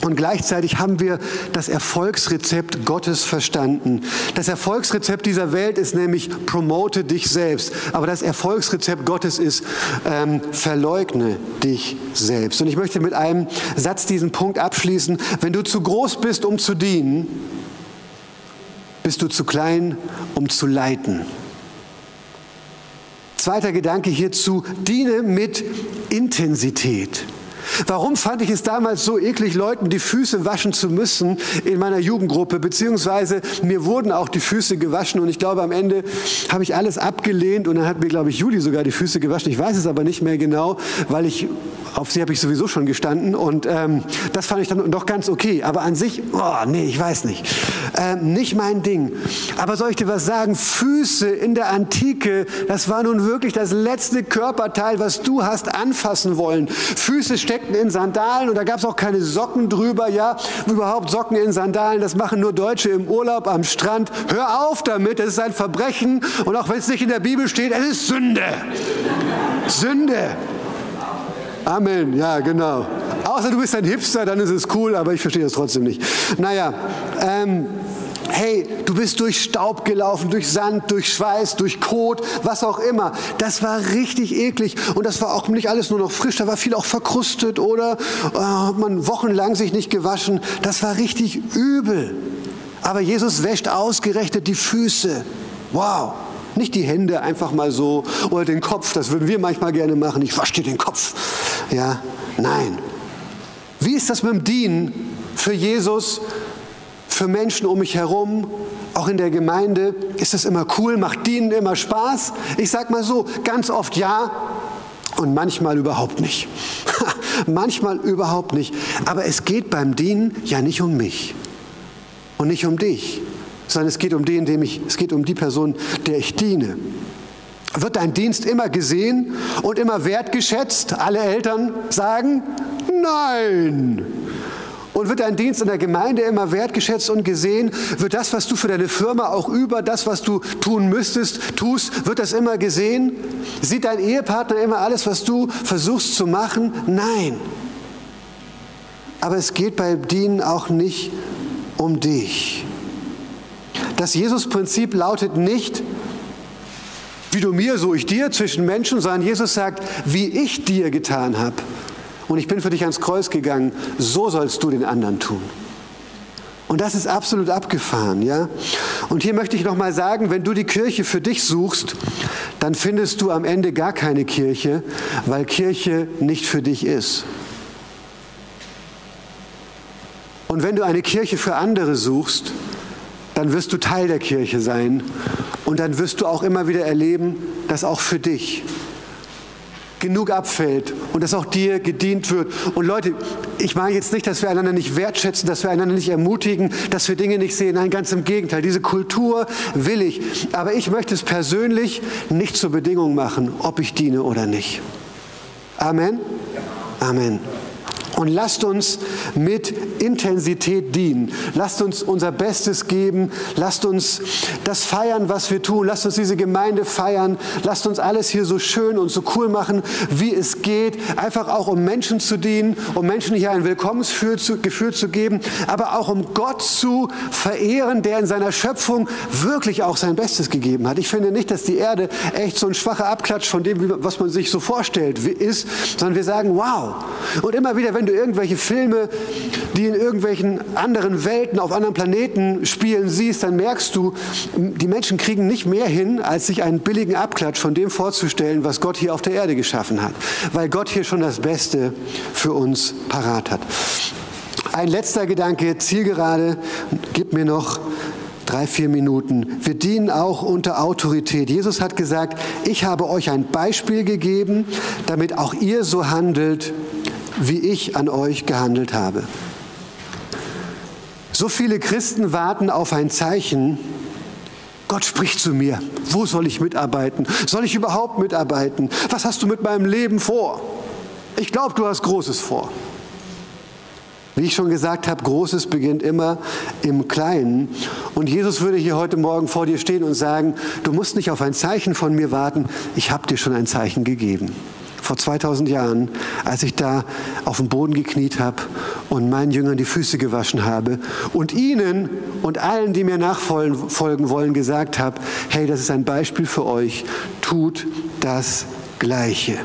Und gleichzeitig haben wir das Erfolgsrezept Gottes verstanden. Das Erfolgsrezept dieser Welt ist nämlich promote dich selbst. Aber das Erfolgsrezept Gottes ist ähm, verleugne dich selbst. Und ich möchte mit einem Satz diesen Punkt abschließen. Wenn du zu groß bist, um zu dienen, bist du zu klein, um zu leiten. Zweiter Gedanke hierzu, diene mit Intensität. Warum fand ich es damals so eklig, Leuten die Füße waschen zu müssen in meiner Jugendgruppe? Beziehungsweise mir wurden auch die Füße gewaschen und ich glaube, am Ende habe ich alles abgelehnt und dann hat mir, glaube ich, Juli sogar die Füße gewaschen. Ich weiß es aber nicht mehr genau, weil ich auf sie habe ich sowieso schon gestanden und ähm, das fand ich dann doch ganz okay. Aber an sich, oh, nee, ich weiß nicht. Ähm, nicht mein Ding. Aber soll ich dir was sagen? Füße in der Antike, das war nun wirklich das letzte Körperteil, was du hast anfassen wollen. Füße steckten in Sandalen und da gab es auch keine Socken drüber. Ja, überhaupt Socken in Sandalen, das machen nur Deutsche im Urlaub am Strand. Hör auf damit, das ist ein Verbrechen und auch wenn es nicht in der Bibel steht, es ist Sünde. Sünde. Amen, ja, genau. Außer du bist ein Hipster, dann ist es cool, aber ich verstehe das trotzdem nicht. Naja, ähm, hey, du bist durch Staub gelaufen, durch Sand, durch Schweiß, durch Kot, was auch immer. Das war richtig eklig und das war auch nicht alles nur noch frisch, da war viel auch verkrustet oder äh, hat man wochenlang sich nicht gewaschen. Das war richtig übel. Aber Jesus wäscht ausgerechnet die Füße. Wow. Nicht die Hände einfach mal so oder den Kopf, das würden wir manchmal gerne machen. Ich wasche dir den Kopf. Ja, nein. Wie ist das mit dem Dienen für Jesus, für Menschen um mich herum, auch in der Gemeinde? Ist das immer cool? Macht Dienen immer Spaß? Ich sag mal so, ganz oft ja und manchmal überhaupt nicht. manchmal überhaupt nicht. Aber es geht beim Dienen ja nicht um mich und nicht um dich, sondern es geht um den, dem ich, es geht um die Person, der ich diene. Wird dein Dienst immer gesehen und immer wertgeschätzt? Alle Eltern sagen nein. Und wird dein Dienst in der Gemeinde immer wertgeschätzt und gesehen? Wird das, was du für deine Firma auch über das, was du tun müsstest, tust, wird das immer gesehen? Sieht dein Ehepartner immer alles, was du versuchst zu machen? Nein. Aber es geht bei Dienen auch nicht um dich. Das Jesus-Prinzip lautet nicht, wie du mir, so ich dir zwischen Menschen, sondern Jesus sagt, wie ich dir getan habe. Und ich bin für dich ans Kreuz gegangen, so sollst du den anderen tun. Und das ist absolut abgefahren, ja? Und hier möchte ich noch mal sagen, wenn du die Kirche für dich suchst, dann findest du am Ende gar keine Kirche, weil Kirche nicht für dich ist. Und wenn du eine Kirche für andere suchst, dann wirst du Teil der Kirche sein und dann wirst du auch immer wieder erleben, dass auch für dich genug abfällt und dass auch dir gedient wird. Und Leute, ich meine jetzt nicht, dass wir einander nicht wertschätzen, dass wir einander nicht ermutigen, dass wir Dinge nicht sehen. Nein, ganz im Gegenteil. Diese Kultur will ich. Aber ich möchte es persönlich nicht zur Bedingung machen, ob ich diene oder nicht. Amen. Amen. Und lasst uns mit Intensität dienen. Lasst uns unser Bestes geben. Lasst uns das feiern, was wir tun. Lasst uns diese Gemeinde feiern. Lasst uns alles hier so schön und so cool machen, wie es geht. Einfach auch, um Menschen zu dienen, um Menschen hier ein Willkommensgefühl zu, geben, aber auch um Gott zu verehren, der in seiner Schöpfung wirklich auch sein Bestes gegeben hat. Ich finde nicht, dass die Erde echt so ein schwacher Abklatsch von dem, was man sich so vorstellt, ist, sondern wir sagen, wow. Und immer wieder, wenn du irgendwelche Filme, die in irgendwelchen anderen Welten, auf anderen Planeten spielen, siehst, dann merkst du, die Menschen kriegen nicht mehr hin, als sich einen billigen Abklatsch von dem vorzustellen, was Gott hier auf der Erde geschaffen hat. Weil Gott hier schon das Beste für uns parat hat. Ein letzter Gedanke, Zielgerade, gib mir noch drei, vier Minuten. Wir dienen auch unter Autorität. Jesus hat gesagt, ich habe euch ein Beispiel gegeben, damit auch ihr so handelt, wie ich an euch gehandelt habe. So viele Christen warten auf ein Zeichen. Gott spricht zu mir. Wo soll ich mitarbeiten? Soll ich überhaupt mitarbeiten? Was hast du mit meinem Leben vor? Ich glaube, du hast Großes vor. Wie ich schon gesagt habe, Großes beginnt immer im Kleinen. Und Jesus würde hier heute Morgen vor dir stehen und sagen, du musst nicht auf ein Zeichen von mir warten, ich habe dir schon ein Zeichen gegeben vor 2000 Jahren, als ich da auf dem Boden gekniet habe und meinen Jüngern die Füße gewaschen habe und ihnen und allen, die mir nachfolgen wollen, gesagt habe, hey, das ist ein Beispiel für euch, tut das Gleiche.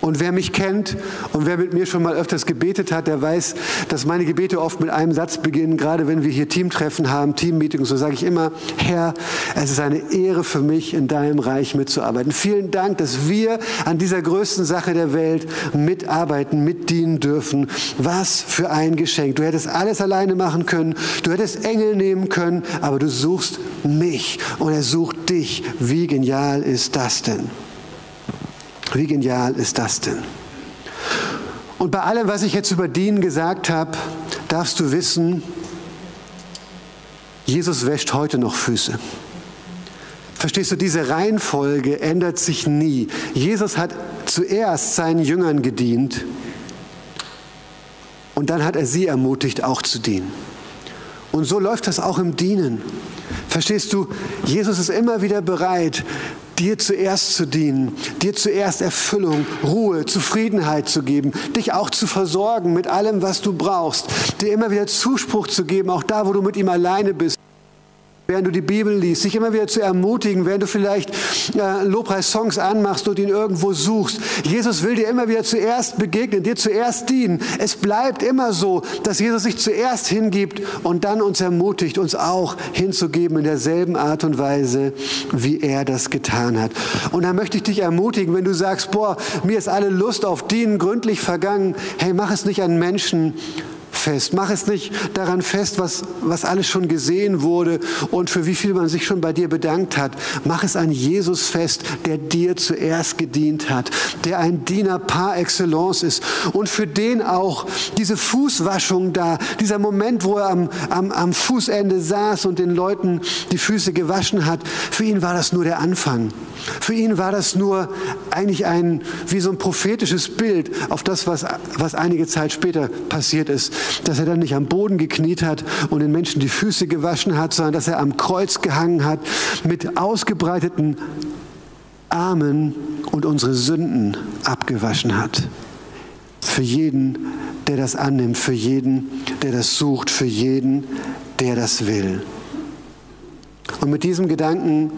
Und wer mich kennt und wer mit mir schon mal öfters gebetet hat, der weiß, dass meine Gebete oft mit einem Satz beginnen, gerade wenn wir hier Teamtreffen haben, Teammeetings, so sage ich immer, Herr, es ist eine Ehre für mich, in deinem Reich mitzuarbeiten. Vielen Dank, dass wir an dieser größten Sache der Welt mitarbeiten, mitdienen dürfen. Was für ein Geschenk. Du hättest alles alleine machen können, du hättest Engel nehmen können, aber du suchst mich und er sucht dich. Wie genial ist das denn? Wie genial ist das denn? Und bei allem, was ich jetzt über Dienen gesagt habe, darfst du wissen, Jesus wäscht heute noch Füße. Verstehst du, diese Reihenfolge ändert sich nie. Jesus hat zuerst seinen Jüngern gedient und dann hat er sie ermutigt, auch zu dienen. Und so läuft das auch im Dienen. Verstehst du, Jesus ist immer wieder bereit, dir zuerst zu dienen, dir zuerst Erfüllung, Ruhe, Zufriedenheit zu geben, dich auch zu versorgen mit allem, was du brauchst, dir immer wieder Zuspruch zu geben, auch da, wo du mit ihm alleine bist. Während du die Bibel liest, dich immer wieder zu ermutigen, während du vielleicht äh, Lobpreis-Songs anmachst und ihn irgendwo suchst. Jesus will dir immer wieder zuerst begegnen, dir zuerst dienen. Es bleibt immer so, dass Jesus sich zuerst hingibt und dann uns ermutigt, uns auch hinzugeben in derselben Art und Weise, wie er das getan hat. Und da möchte ich dich ermutigen, wenn du sagst, boah, mir ist alle Lust auf Dienen gründlich vergangen, hey, mach es nicht an Menschen, fest. Mach es nicht daran fest, was, was alles schon gesehen wurde und für wie viel man sich schon bei dir bedankt hat. Mach es an Jesus fest, der dir zuerst gedient hat, der ein Diener par excellence ist und für den auch diese Fußwaschung da, dieser Moment, wo er am, am, am Fußende saß und den Leuten die Füße gewaschen hat, für ihn war das nur der Anfang. Für ihn war das nur eigentlich ein, wie so ein prophetisches Bild auf das, was, was einige Zeit später passiert ist dass er dann nicht am Boden gekniet hat und den Menschen die Füße gewaschen hat, sondern dass er am Kreuz gehangen hat mit ausgebreiteten Armen und unsere Sünden abgewaschen hat. Für jeden, der das annimmt, für jeden, der das sucht, für jeden, der das will. Und mit diesem Gedanken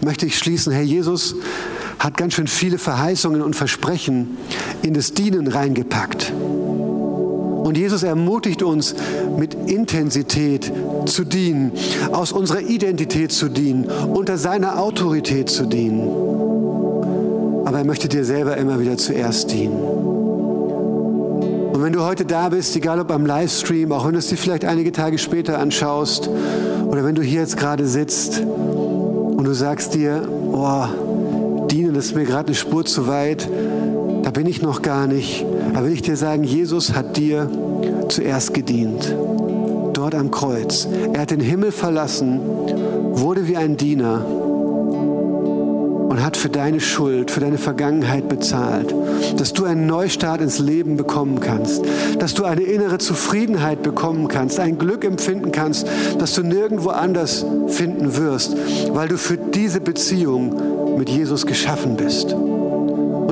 möchte ich schließen, Herr Jesus hat ganz schön viele Verheißungen und Versprechen in das Dienen reingepackt. Und Jesus ermutigt uns, mit Intensität zu dienen, aus unserer Identität zu dienen, unter seiner Autorität zu dienen. Aber er möchte dir selber immer wieder zuerst dienen. Und wenn du heute da bist, egal ob am Livestream, auch wenn du es dir vielleicht einige Tage später anschaust, oder wenn du hier jetzt gerade sitzt und du sagst dir, oh, dienen ist mir gerade eine Spur zu weit, da bin ich noch gar nicht. Da will ich dir sagen, Jesus hat dir zuerst gedient. Dort am Kreuz. Er hat den Himmel verlassen, wurde wie ein Diener und hat für deine Schuld, für deine Vergangenheit bezahlt. Dass du einen Neustart ins Leben bekommen kannst. Dass du eine innere Zufriedenheit bekommen kannst, ein Glück empfinden kannst, das du nirgendwo anders finden wirst, weil du für diese Beziehung mit Jesus geschaffen bist.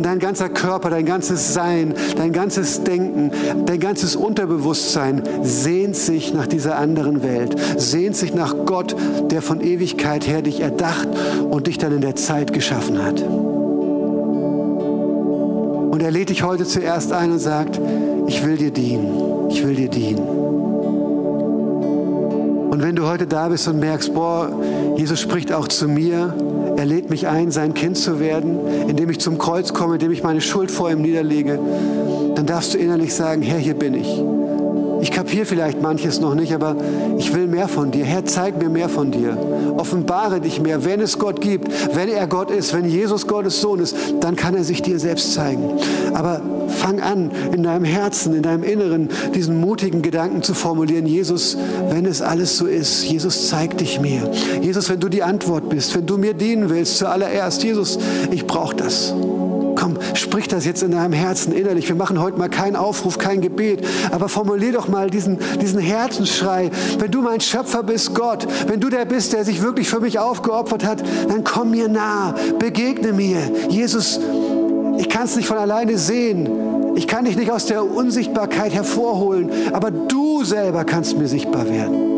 Und dein ganzer Körper, dein ganzes Sein, dein ganzes Denken, dein ganzes Unterbewusstsein sehnt sich nach dieser anderen Welt, sehnt sich nach Gott, der von Ewigkeit her dich erdacht und dich dann in der Zeit geschaffen hat. Und er lädt dich heute zuerst ein und sagt, ich will dir dienen, ich will dir dienen. Und wenn du heute da bist und merkst, boah, Jesus spricht auch zu mir, er lädt mich ein, sein Kind zu werden, indem ich zum Kreuz komme, indem ich meine Schuld vor ihm niederlege. Dann darfst du innerlich sagen, Herr, hier bin ich. Ich kapiere vielleicht manches noch nicht, aber ich will mehr von dir. Herr, zeig mir mehr von dir. Offenbare dich mehr. Wenn es Gott gibt, wenn er Gott ist, wenn Jesus Gottes Sohn ist, dann kann er sich dir selbst zeigen. Aber fang an, in deinem Herzen, in deinem Inneren diesen mutigen Gedanken zu formulieren. Jesus, wenn es alles so ist, Jesus, zeig dich mir. Jesus, wenn du die Antwort bist, wenn du mir dienen willst, zuallererst, Jesus, ich brauche das. Komm, sprich das jetzt in deinem Herzen innerlich. Wir machen heute mal keinen Aufruf, kein Gebet, aber formulier doch mal diesen, diesen Herzensschrei. Wenn du mein Schöpfer bist, Gott, wenn du der bist, der sich wirklich für mich aufgeopfert hat, dann komm mir nah, begegne mir. Jesus, ich kann es nicht von alleine sehen. Ich kann dich nicht aus der Unsichtbarkeit hervorholen, aber du selber kannst mir sichtbar werden.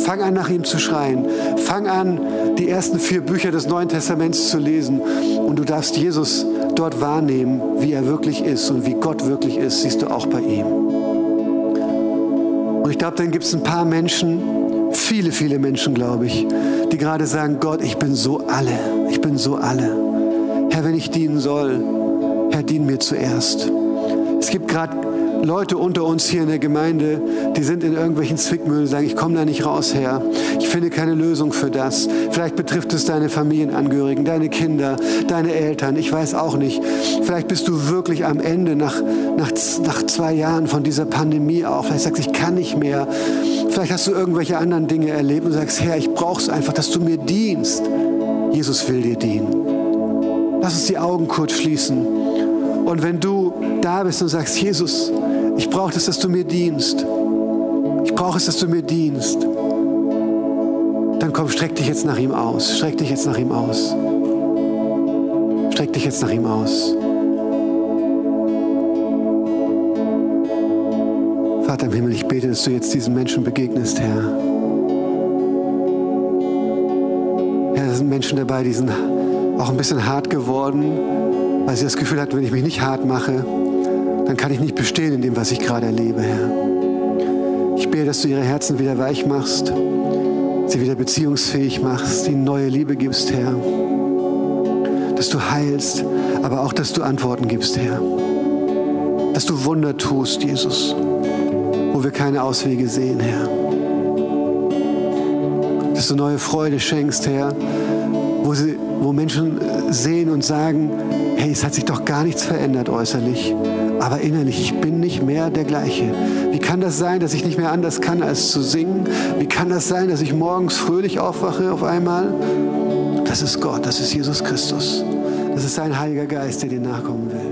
Fang an, nach ihm zu schreien. Fang an, die ersten vier Bücher des Neuen Testaments zu lesen. Und du darfst Jesus dort wahrnehmen, wie er wirklich ist und wie Gott wirklich ist, siehst du auch bei ihm. Und ich glaube, dann gibt es ein paar Menschen, viele, viele Menschen, glaube ich, die gerade sagen, Gott, ich bin so alle, ich bin so alle. Herr, wenn ich dienen soll, Herr, dien mir zuerst. Es gibt gerade Leute unter uns hier in der Gemeinde, die sind in irgendwelchen Zwickmühlen sagen, ich komme da nicht raus, Herr. Ich finde keine Lösung für das. Vielleicht betrifft es deine Familienangehörigen, deine Kinder, deine Eltern. Ich weiß auch nicht. Vielleicht bist du wirklich am Ende nach, nach, nach zwei Jahren von dieser Pandemie auch. Vielleicht sagst du, ich kann nicht mehr. Vielleicht hast du irgendwelche anderen Dinge erlebt und sagst, Herr, ich brauche es einfach, dass du mir dienst. Jesus will dir dienen. Lass uns die Augen kurz schließen. Und wenn du da bist und sagst, Jesus, ich brauche es, dass du mir dienst. Ich brauche es, dass du mir dienst. Dann komm, streck dich jetzt nach ihm aus. Streck dich jetzt nach ihm aus. Streck dich jetzt nach ihm aus. Vater im Himmel, ich bete, dass du jetzt diesen Menschen begegnest, Herr. Menschen dabei, die sind auch ein bisschen hart geworden, weil sie das Gefühl hatten, wenn ich mich nicht hart mache, dann kann ich nicht bestehen in dem, was ich gerade erlebe, Herr. Ich bete, dass du ihre Herzen wieder weich machst, sie wieder beziehungsfähig machst, ihnen neue Liebe gibst, Herr. Dass du heilst, aber auch, dass du Antworten gibst, Herr. Dass du Wunder tust, Jesus, wo wir keine Auswege sehen, Herr. Dass du neue Freude schenkst, Herr, wo, sie, wo Menschen sehen und sagen, hey, es hat sich doch gar nichts verändert äußerlich, aber innerlich, ich bin nicht mehr der gleiche. Wie kann das sein, dass ich nicht mehr anders kann, als zu singen? Wie kann das sein, dass ich morgens fröhlich aufwache auf einmal? Das ist Gott, das ist Jesus Christus. Das ist sein Heiliger Geist, der dir nachkommen will.